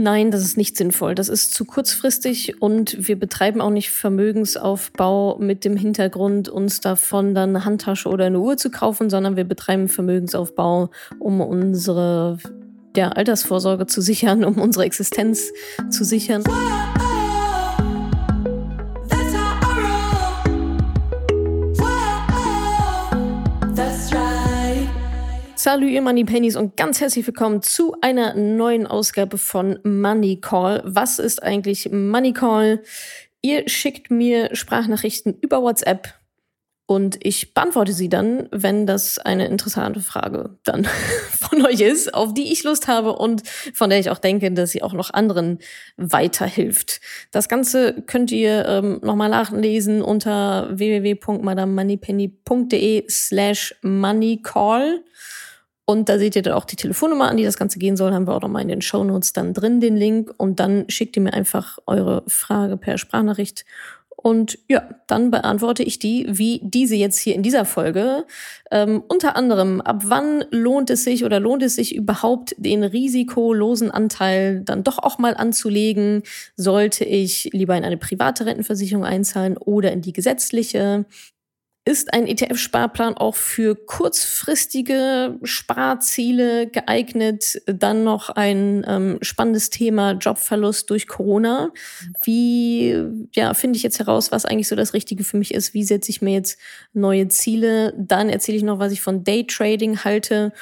Nein, das ist nicht sinnvoll. Das ist zu kurzfristig und wir betreiben auch nicht Vermögensaufbau mit dem Hintergrund, uns davon dann eine Handtasche oder eine Uhr zu kaufen, sondern wir betreiben Vermögensaufbau, um unsere der Altersvorsorge zu sichern, um unsere Existenz zu sichern. Salut, ihr Money Pennies und ganz herzlich willkommen zu einer neuen Ausgabe von Money Call. Was ist eigentlich Money Call? Ihr schickt mir Sprachnachrichten über WhatsApp und ich beantworte sie dann, wenn das eine interessante Frage dann von euch ist, auf die ich Lust habe und von der ich auch denke, dass sie auch noch anderen weiterhilft. Das Ganze könnt ihr ähm, nochmal nachlesen unter www.madamemoneypenny.de slash moneycall. Und da seht ihr dann auch die Telefonnummer, an die das Ganze gehen soll. Haben wir auch nochmal in den Show Notes dann drin, den Link. Und dann schickt ihr mir einfach eure Frage per Sprachnachricht. Und ja, dann beantworte ich die, wie diese jetzt hier in dieser Folge. Ähm, unter anderem, ab wann lohnt es sich oder lohnt es sich überhaupt, den risikolosen Anteil dann doch auch mal anzulegen? Sollte ich lieber in eine private Rentenversicherung einzahlen oder in die gesetzliche? Ist ein ETF-Sparplan auch für kurzfristige Sparziele geeignet? Dann noch ein ähm, spannendes Thema Jobverlust durch Corona. Wie ja, finde ich jetzt heraus, was eigentlich so das Richtige für mich ist? Wie setze ich mir jetzt neue Ziele? Dann erzähle ich noch, was ich von Daytrading halte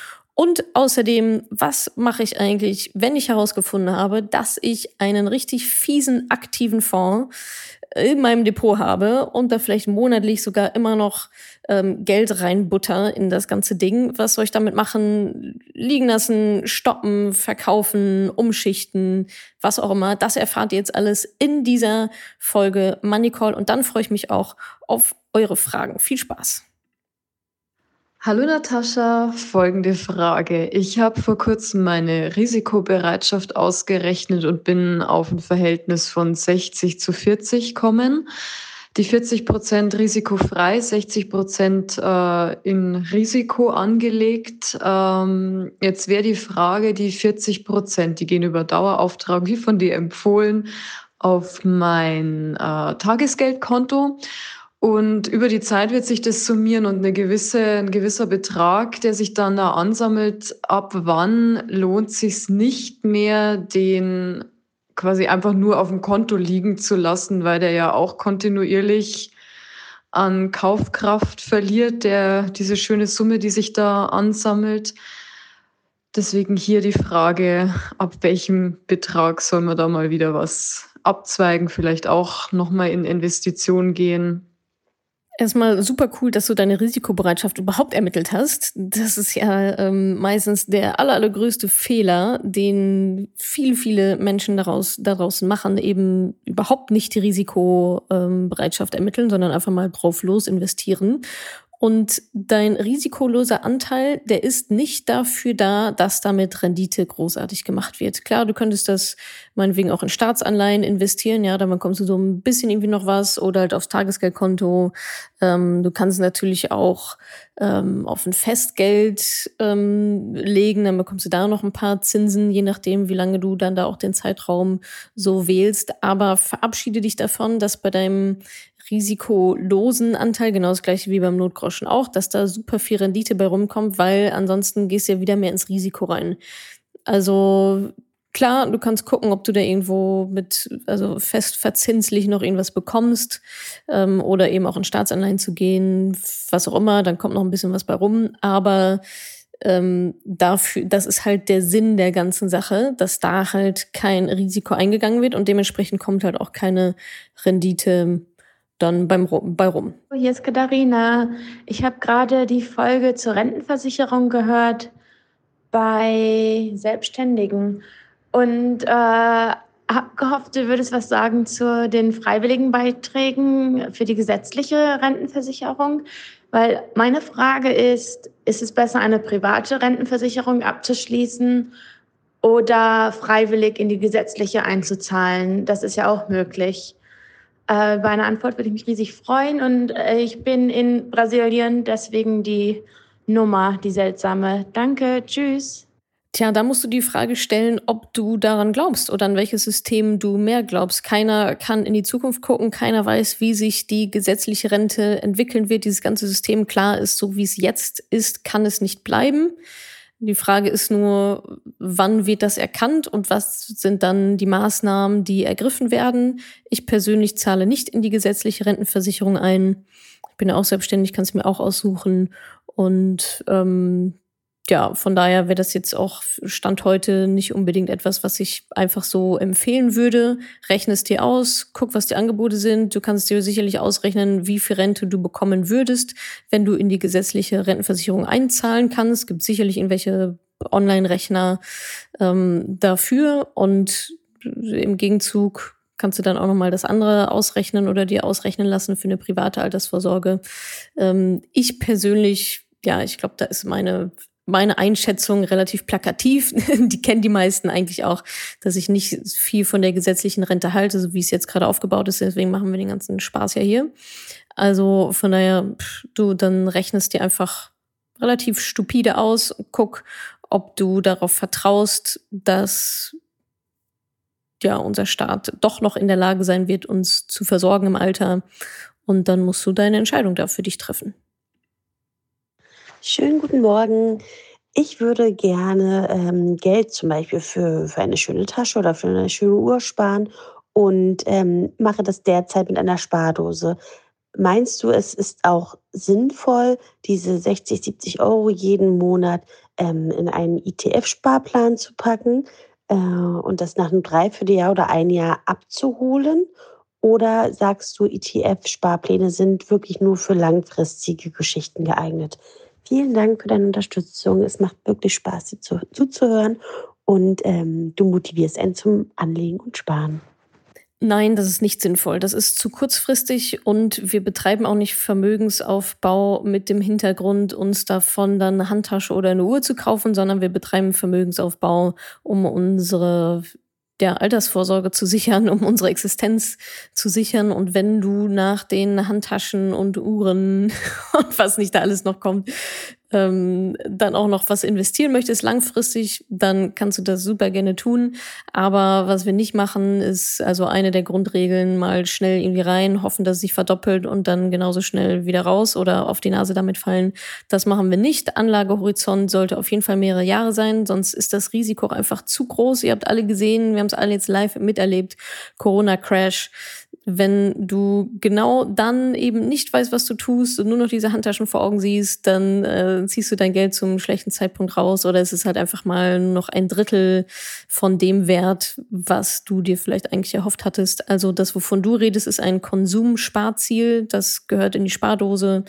und außerdem, was mache ich eigentlich, wenn ich herausgefunden habe, dass ich einen richtig fiesen aktiven Fonds in meinem Depot habe und da vielleicht monatlich sogar immer noch ähm, Geld reinbutter in das ganze Ding. Was soll ich damit machen? Liegen lassen, stoppen, verkaufen, umschichten, was auch immer. Das erfahrt ihr jetzt alles in dieser Folge Money Call und dann freue ich mich auch auf eure Fragen. Viel Spaß! Hallo Natascha, folgende Frage. Ich habe vor kurzem meine Risikobereitschaft ausgerechnet und bin auf ein Verhältnis von 60 zu 40 kommen. Die 40 Prozent risikofrei, 60 Prozent äh, in Risiko angelegt. Ähm, jetzt wäre die Frage, die 40 Prozent, die gehen über Dauerauftrag, wie von dir empfohlen, auf mein äh, Tagesgeldkonto. Und über die Zeit wird sich das summieren und eine gewisse, ein gewisser Betrag, der sich dann da ansammelt, ab wann lohnt sich nicht mehr, den quasi einfach nur auf dem Konto liegen zu lassen, weil der ja auch kontinuierlich an Kaufkraft verliert, der, diese schöne Summe, die sich da ansammelt. Deswegen hier die Frage, ab welchem Betrag soll man da mal wieder was abzweigen, vielleicht auch nochmal in Investitionen gehen. Erstmal super cool, dass du deine Risikobereitschaft überhaupt ermittelt hast. Das ist ja ähm, meistens der aller, allergrößte Fehler, den viele, viele Menschen daraus, daraus machen, eben überhaupt nicht die Risikobereitschaft ermitteln, sondern einfach mal drauf los investieren. Und dein risikoloser Anteil, der ist nicht dafür da, dass damit Rendite großartig gemacht wird. Klar, du könntest das meinetwegen auch in Staatsanleihen investieren, ja, dann bekommst du so ein bisschen irgendwie noch was oder halt aufs Tagesgeldkonto. Ähm, du kannst natürlich auch ähm, auf ein Festgeld ähm, legen, dann bekommst du da noch ein paar Zinsen, je nachdem, wie lange du dann da auch den Zeitraum so wählst. Aber verabschiede dich davon, dass bei deinem risikolosen Anteil, genau das gleiche wie beim Notgroschen auch, dass da super viel Rendite bei rumkommt, weil ansonsten gehst du ja wieder mehr ins Risiko rein. Also klar, du kannst gucken, ob du da irgendwo mit, also fest verzinslich noch irgendwas bekommst ähm, oder eben auch in Staatsanleihen zu gehen, was auch immer, dann kommt noch ein bisschen was bei rum, aber ähm, dafür, das ist halt der Sinn der ganzen Sache, dass da halt kein Risiko eingegangen wird und dementsprechend kommt halt auch keine Rendite dann beim, bei rum. Hier ist Katharina. Ich habe gerade die Folge zur Rentenversicherung gehört bei Selbstständigen und äh, habe gehofft, du würdest was sagen zu den freiwilligen Beiträgen für die gesetzliche Rentenversicherung. Weil meine Frage ist, ist es besser, eine private Rentenversicherung abzuschließen oder freiwillig in die gesetzliche einzuzahlen? Das ist ja auch möglich. Äh, bei einer Antwort würde ich mich riesig freuen. Und äh, ich bin in Brasilien, deswegen die Nummer, die seltsame. Danke, tschüss. Tja, da musst du die Frage stellen, ob du daran glaubst oder an welches System du mehr glaubst. Keiner kann in die Zukunft gucken, keiner weiß, wie sich die gesetzliche Rente entwickeln wird. Dieses ganze System, klar ist, so wie es jetzt ist, kann es nicht bleiben. Die Frage ist nur, wann wird das erkannt und was sind dann die Maßnahmen, die ergriffen werden. Ich persönlich zahle nicht in die gesetzliche Rentenversicherung ein. Ich bin auch selbstständig, kann es mir auch aussuchen. Und ähm, ja, von daher wäre das jetzt auch Stand heute nicht unbedingt etwas, was ich einfach so empfehlen würde. Rechne es dir aus, guck, was die Angebote sind. Du kannst dir sicherlich ausrechnen, wie viel Rente du bekommen würdest, wenn du in die gesetzliche Rentenversicherung einzahlen kannst. Es gibt sicherlich irgendwelche Online-Rechner ähm, dafür und im Gegenzug kannst du dann auch nochmal das andere ausrechnen oder dir ausrechnen lassen für eine private Altersvorsorge. Ähm, ich persönlich ja, ich glaube, da ist meine meine Einschätzung relativ plakativ. die kennen die meisten eigentlich auch, dass ich nicht viel von der gesetzlichen Rente halte, so wie es jetzt gerade aufgebaut ist. Deswegen machen wir den ganzen Spaß ja hier. Also von daher, du dann rechnest dir einfach relativ stupide aus, guck, ob du darauf vertraust, dass ja unser Staat doch noch in der Lage sein wird, uns zu versorgen im Alter. Und dann musst du deine Entscheidung da für dich treffen. Schönen guten Morgen. Ich würde gerne ähm, Geld zum Beispiel für, für eine schöne Tasche oder für eine schöne Uhr sparen und ähm, mache das derzeit mit einer Spardose. Meinst du, es ist auch sinnvoll, diese 60, 70 Euro jeden Monat ähm, in einen ETF-Sparplan zu packen äh, und das nach einem Dreivierteljahr oder ein Jahr abzuholen? Oder sagst du, ETF-Sparpläne sind wirklich nur für langfristige Geschichten geeignet? Vielen Dank für deine Unterstützung. Es macht wirklich Spaß, dir zu, zuzuhören und ähm, du motivierst einen zum Anlegen und Sparen. Nein, das ist nicht sinnvoll. Das ist zu kurzfristig und wir betreiben auch nicht Vermögensaufbau mit dem Hintergrund, uns davon dann eine Handtasche oder eine Uhr zu kaufen, sondern wir betreiben Vermögensaufbau, um unsere der Altersvorsorge zu sichern, um unsere Existenz zu sichern. Und wenn du nach den Handtaschen und Uhren und was nicht da alles noch kommt, ähm, dann auch noch was investieren möchtest langfristig, dann kannst du das super gerne tun. Aber was wir nicht machen, ist also eine der Grundregeln mal schnell irgendwie rein, hoffen, dass es sich verdoppelt und dann genauso schnell wieder raus oder auf die Nase damit fallen. Das machen wir nicht. Anlagehorizont sollte auf jeden Fall mehrere Jahre sein, sonst ist das Risiko einfach zu groß. Ihr habt alle gesehen, wir haben es alle jetzt live miterlebt. Corona-Crash wenn du genau dann eben nicht weißt, was du tust und nur noch diese Handtaschen vor Augen siehst, dann äh, ziehst du dein Geld zum schlechten Zeitpunkt raus oder es ist halt einfach mal noch ein Drittel von dem Wert, was du dir vielleicht eigentlich erhofft hattest. Also das, wovon du redest, ist ein Konsumsparziel, das gehört in die Spardose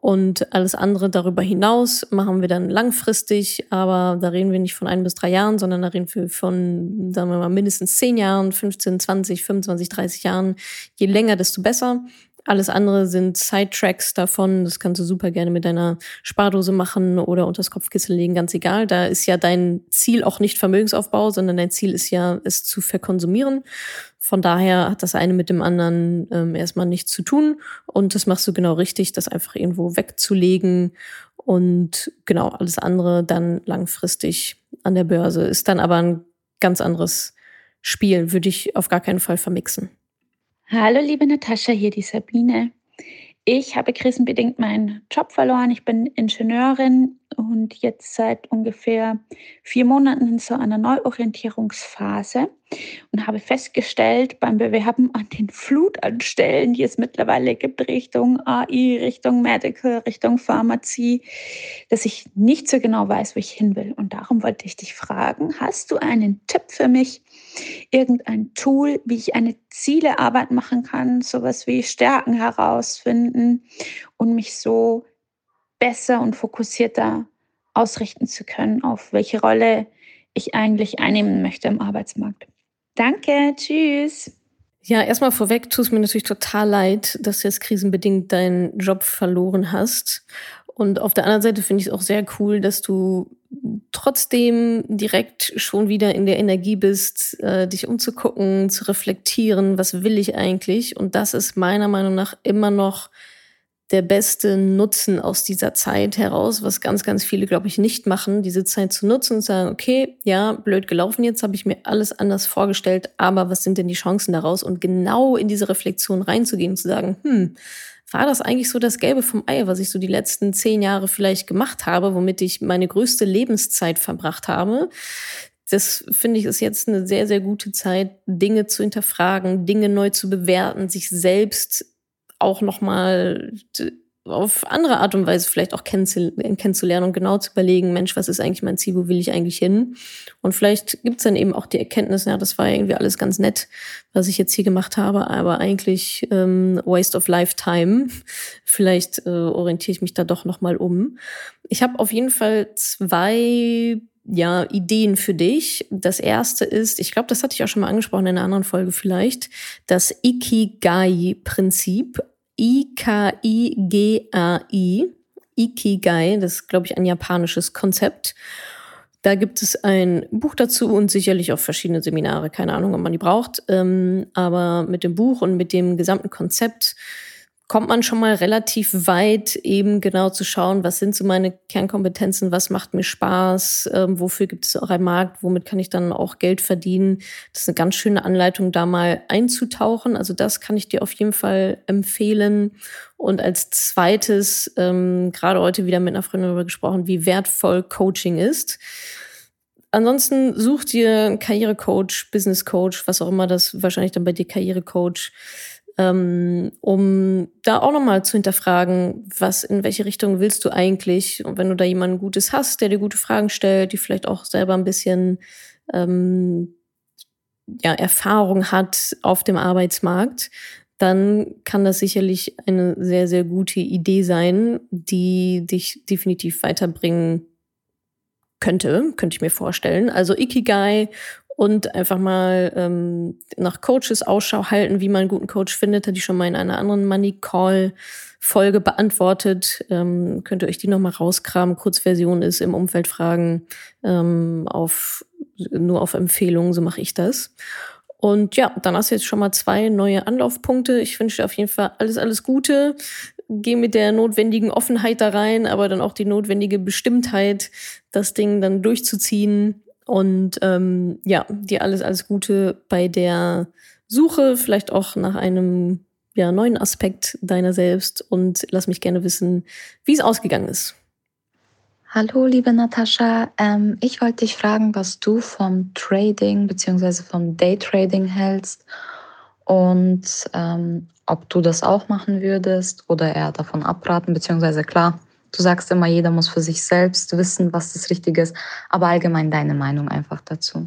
und alles andere darüber hinaus machen wir dann langfristig, aber da reden wir nicht von ein bis drei Jahren, sondern da reden wir von, sagen wir mal, mindestens zehn Jahren, 15, 20, 25, 30 Jahren. Je länger, desto besser. Alles andere sind Sidetracks davon. Das kannst du super gerne mit deiner Spardose machen oder unter das Kopfkissen legen, ganz egal. Da ist ja dein Ziel auch nicht Vermögensaufbau, sondern dein Ziel ist ja, es zu verkonsumieren. Von daher hat das eine mit dem anderen ähm, erstmal nichts zu tun. Und das machst du genau richtig, das einfach irgendwo wegzulegen. Und genau, alles andere dann langfristig an der Börse ist dann aber ein ganz anderes Spiel, würde ich auf gar keinen Fall vermixen. Hallo, liebe Natascha, hier die Sabine. Ich habe krisenbedingt meinen Job verloren. Ich bin Ingenieurin und jetzt seit ungefähr vier Monaten in so einer Neuorientierungsphase und habe festgestellt beim Bewerben an den Flutanstellen, die es mittlerweile gibt, Richtung AI, Richtung Medical, Richtung Pharmazie, dass ich nicht so genau weiß, wo ich hin will. Und darum wollte ich dich fragen, hast du einen Tipp für mich, irgendein Tool, wie ich eine Zielearbeit machen kann, sowas wie Stärken herausfinden und mich so besser und fokussierter ausrichten zu können, auf welche Rolle ich eigentlich einnehmen möchte im Arbeitsmarkt. Danke, tschüss. Ja, erstmal vorweg tut es mir natürlich total leid, dass du jetzt krisenbedingt deinen Job verloren hast. Und auf der anderen Seite finde ich es auch sehr cool, dass du trotzdem direkt schon wieder in der Energie bist, äh, dich umzugucken, zu reflektieren, was will ich eigentlich. Und das ist meiner Meinung nach immer noch der beste Nutzen aus dieser Zeit heraus, was ganz, ganz viele, glaube ich, nicht machen, diese Zeit zu nutzen und sagen, okay, ja, blöd gelaufen, jetzt habe ich mir alles anders vorgestellt, aber was sind denn die Chancen daraus? Und genau in diese Reflexion reinzugehen und zu sagen, hm, war das eigentlich so das Gelbe vom Ei, was ich so die letzten zehn Jahre vielleicht gemacht habe, womit ich meine größte Lebenszeit verbracht habe? Das finde ich ist jetzt eine sehr, sehr gute Zeit, Dinge zu hinterfragen, Dinge neu zu bewerten, sich selbst auch nochmal auf andere Art und Weise vielleicht auch kennenzulernen und genau zu überlegen, Mensch, was ist eigentlich mein Ziel, wo will ich eigentlich hin? Und vielleicht gibt's dann eben auch die Erkenntnis, ja, das war irgendwie alles ganz nett, was ich jetzt hier gemacht habe, aber eigentlich ähm, Waste of Lifetime. Vielleicht äh, orientiere ich mich da doch nochmal um. Ich habe auf jeden Fall zwei ja, Ideen für dich. Das erste ist, ich glaube, das hatte ich auch schon mal angesprochen in einer anderen Folge vielleicht, das Ikigai-Prinzip. I-K-I-G-A-I. Ikigai, das ist, glaube ich, ein japanisches Konzept. Da gibt es ein Buch dazu und sicherlich auch verschiedene Seminare. Keine Ahnung, ob man die braucht. Ähm, aber mit dem Buch und mit dem gesamten Konzept kommt man schon mal relativ weit, eben genau zu schauen, was sind so meine Kernkompetenzen, was macht mir Spaß, ähm, wofür gibt es auch einen Markt, womit kann ich dann auch Geld verdienen. Das ist eine ganz schöne Anleitung, da mal einzutauchen. Also das kann ich dir auf jeden Fall empfehlen. Und als zweites, ähm, gerade heute wieder mit einer Freundin darüber gesprochen, wie wertvoll Coaching ist. Ansonsten such dir Karrierecoach, Business Coach, was auch immer das wahrscheinlich dann bei dir Karrierecoach ähm, um da auch nochmal zu hinterfragen, was, in welche Richtung willst du eigentlich? Und wenn du da jemanden Gutes hast, der dir gute Fragen stellt, die vielleicht auch selber ein bisschen ähm, ja, Erfahrung hat auf dem Arbeitsmarkt, dann kann das sicherlich eine sehr, sehr gute Idee sein, die dich definitiv weiterbringen könnte, könnte ich mir vorstellen. Also Ikigai und einfach mal ähm, nach Coaches Ausschau halten, wie man einen guten Coach findet. Hatte ich schon mal in einer anderen Money Call Folge beantwortet. Ähm, könnt ihr euch die nochmal rauskramen. Kurzversion ist im Umfeld fragen ähm, auf nur auf Empfehlungen, so mache ich das. Und ja, dann hast du jetzt schon mal zwei neue Anlaufpunkte. Ich wünsche dir auf jeden Fall alles, alles Gute. Geh mit der notwendigen Offenheit da rein, aber dann auch die notwendige Bestimmtheit, das Ding dann durchzuziehen und ähm, ja, dir alles, alles Gute bei der Suche, vielleicht auch nach einem ja, neuen Aspekt deiner selbst und lass mich gerne wissen, wie es ausgegangen ist. Hallo, liebe Natascha. Ähm, ich wollte dich fragen, was du vom Trading bzw. vom Daytrading hältst und ähm, ob du das auch machen würdest oder eher davon abraten, beziehungsweise klar, Du sagst immer, jeder muss für sich selbst wissen, was das Richtige ist, aber allgemein deine Meinung einfach dazu.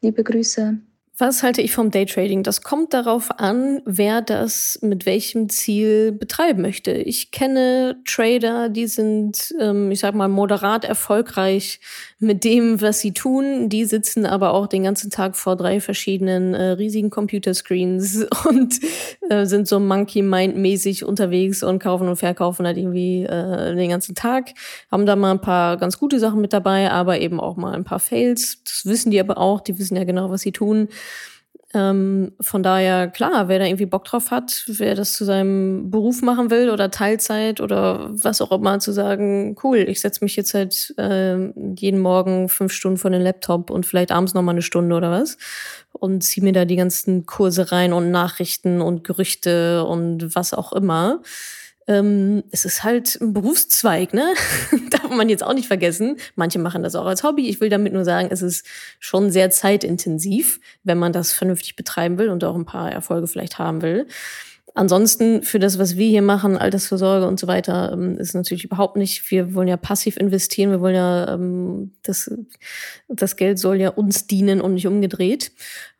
Liebe Grüße. Was halte ich vom Daytrading? Das kommt darauf an, wer das mit welchem Ziel betreiben möchte. Ich kenne Trader, die sind, ähm, ich sag mal, moderat erfolgreich mit dem, was sie tun. Die sitzen aber auch den ganzen Tag vor drei verschiedenen äh, riesigen Computerscreens und äh, sind so Monkey-Mind-mäßig unterwegs und kaufen und verkaufen halt irgendwie äh, den ganzen Tag. Haben da mal ein paar ganz gute Sachen mit dabei, aber eben auch mal ein paar Fails. Das wissen die aber auch. Die wissen ja genau, was sie tun. Ähm, von daher, klar, wer da irgendwie Bock drauf hat, wer das zu seinem Beruf machen will oder Teilzeit oder was auch immer, zu sagen, cool, ich setze mich jetzt halt äh, jeden Morgen fünf Stunden vor den Laptop und vielleicht abends noch mal eine Stunde oder was und ziehe mir da die ganzen Kurse rein und Nachrichten und Gerüchte und was auch immer. Ähm, es ist halt ein Berufszweig, ne? Darf man jetzt auch nicht vergessen. Manche machen das auch als Hobby. Ich will damit nur sagen, es ist schon sehr zeitintensiv, wenn man das vernünftig betreiben will und auch ein paar Erfolge vielleicht haben will. Ansonsten für das, was wir hier machen, Altersvorsorge und so weiter, ähm, ist natürlich überhaupt nicht. Wir wollen ja passiv investieren. Wir wollen ja, ähm, das, das Geld soll ja uns dienen und nicht umgedreht.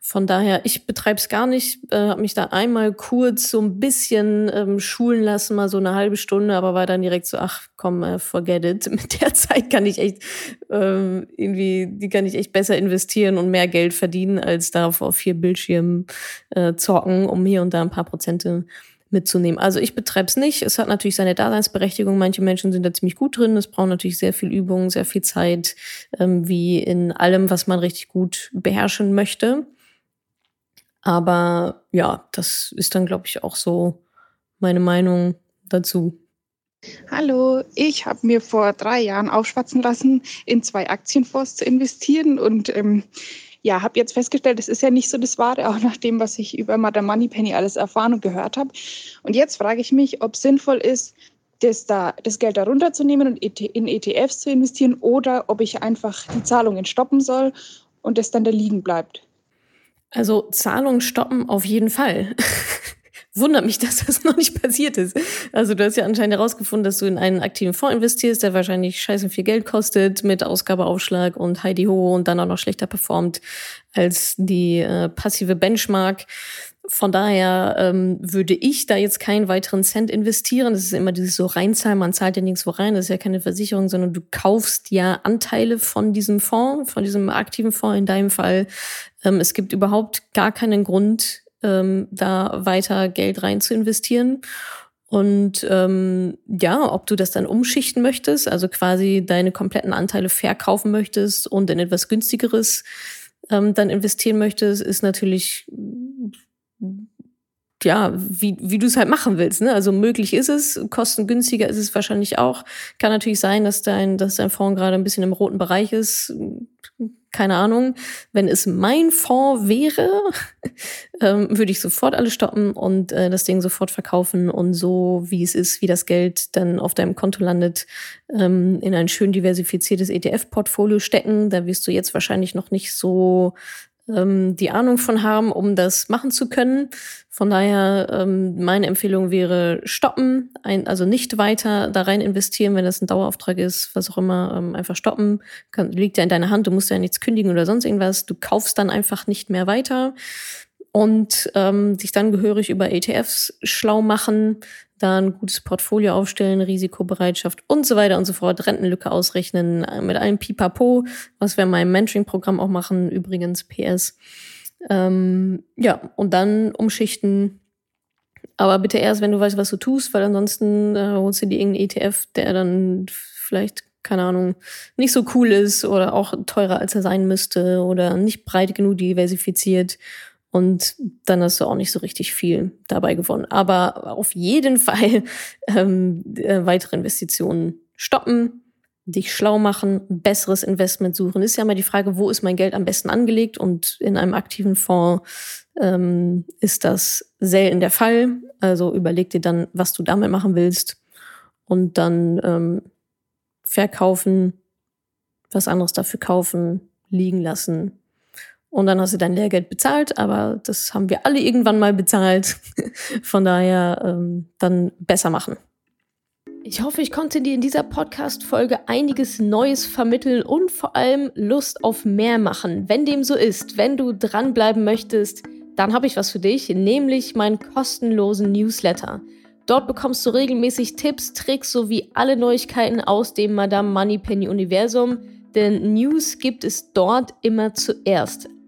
Von daher, ich betreibe es gar nicht, äh, habe mich da einmal kurz so ein bisschen ähm, schulen lassen, mal so eine halbe Stunde, aber war dann direkt so, ach komm, äh, forget it. Mit der Zeit kann ich echt ähm, irgendwie, die kann ich echt besser investieren und mehr Geld verdienen, als darauf auf vier Bildschirmen äh, zocken, um hier und da ein paar Prozente mitzunehmen. Also ich betreibe es nicht. Es hat natürlich seine Daseinsberechtigung. Manche Menschen sind da ziemlich gut drin. Es braucht natürlich sehr viel Übung, sehr viel Zeit, ähm, wie in allem, was man richtig gut beherrschen möchte. Aber ja, das ist dann, glaube ich, auch so meine Meinung dazu. Hallo, ich habe mir vor drei Jahren aufschwatzen lassen, in zwei Aktienfonds zu investieren und ähm, ja, habe jetzt festgestellt, das ist ja nicht so das Wahre, auch nach dem, was ich über Madame Moneypenny alles erfahren und gehört habe. Und jetzt frage ich mich, ob es sinnvoll ist, das, da, das Geld da runterzunehmen und in ETFs zu investieren oder ob ich einfach die Zahlungen stoppen soll und es dann da liegen bleibt. Also Zahlungen stoppen auf jeden Fall. Wundert mich, dass das noch nicht passiert ist. Also du hast ja anscheinend herausgefunden, dass du in einen aktiven Fonds investierst, der wahrscheinlich scheiße viel Geld kostet mit Ausgabeaufschlag und Heidi Ho und dann auch noch schlechter performt als die äh, passive Benchmark. Von daher ähm, würde ich da jetzt keinen weiteren Cent investieren. Das ist immer dieses so reinzahlen, man zahlt ja nirgendwo rein, das ist ja keine Versicherung, sondern du kaufst ja Anteile von diesem Fonds, von diesem aktiven Fonds in deinem Fall. Ähm, es gibt überhaupt gar keinen Grund, ähm, da weiter Geld rein zu investieren. Und ähm, ja, ob du das dann umschichten möchtest, also quasi deine kompletten Anteile verkaufen möchtest und in etwas günstigeres ähm, dann investieren möchtest, ist natürlich ja, wie, wie du es halt machen willst. Ne? Also möglich ist es, kostengünstiger ist es wahrscheinlich auch. Kann natürlich sein, dass dein, dass dein Fonds gerade ein bisschen im roten Bereich ist. Keine Ahnung. Wenn es mein Fonds wäre, ähm, würde ich sofort alles stoppen und äh, das Ding sofort verkaufen und so, wie es ist, wie das Geld dann auf deinem Konto landet, ähm, in ein schön diversifiziertes ETF-Portfolio stecken. Da wirst du jetzt wahrscheinlich noch nicht so ähm, die Ahnung von haben, um das machen zu können. Von daher, ähm, meine Empfehlung wäre stoppen, ein, also nicht weiter da rein investieren, wenn das ein Dauerauftrag ist, was auch immer, ähm, einfach stoppen. Kann, liegt ja in deiner Hand, du musst ja nichts kündigen oder sonst irgendwas. Du kaufst dann einfach nicht mehr weiter und ähm, sich dann gehörig über ETFs schlau machen, da ein gutes Portfolio aufstellen, Risikobereitschaft und so weiter und so fort, Rentenlücke ausrechnen äh, mit einem Pipapo, was wir in meinem Mentoring-Programm auch machen, übrigens PS. Ähm, ja, und dann umschichten. Aber bitte erst, wenn du weißt, was du tust, weil ansonsten äh, holst du dir irgendeinen ETF, der dann vielleicht, keine Ahnung, nicht so cool ist oder auch teurer, als er sein müsste oder nicht breit genug diversifiziert und dann hast du auch nicht so richtig viel dabei gewonnen. Aber auf jeden Fall ähm, äh, weitere Investitionen stoppen, dich schlau machen, besseres Investment suchen. Ist ja immer die Frage, wo ist mein Geld am besten angelegt? Und in einem aktiven Fonds ähm, ist das selten der Fall. Also überleg dir dann, was du damit machen willst und dann ähm, verkaufen, was anderes dafür kaufen, liegen lassen und dann hast du dein Lehrgeld bezahlt, aber das haben wir alle irgendwann mal bezahlt. Von daher ähm, dann besser machen. Ich hoffe, ich konnte dir in dieser Podcast-Folge einiges Neues vermitteln und vor allem Lust auf mehr machen. Wenn dem so ist, wenn du dranbleiben möchtest, dann habe ich was für dich, nämlich meinen kostenlosen Newsletter. Dort bekommst du regelmäßig Tipps, Tricks sowie alle Neuigkeiten aus dem Madame Moneypenny Universum, denn News gibt es dort immer zuerst.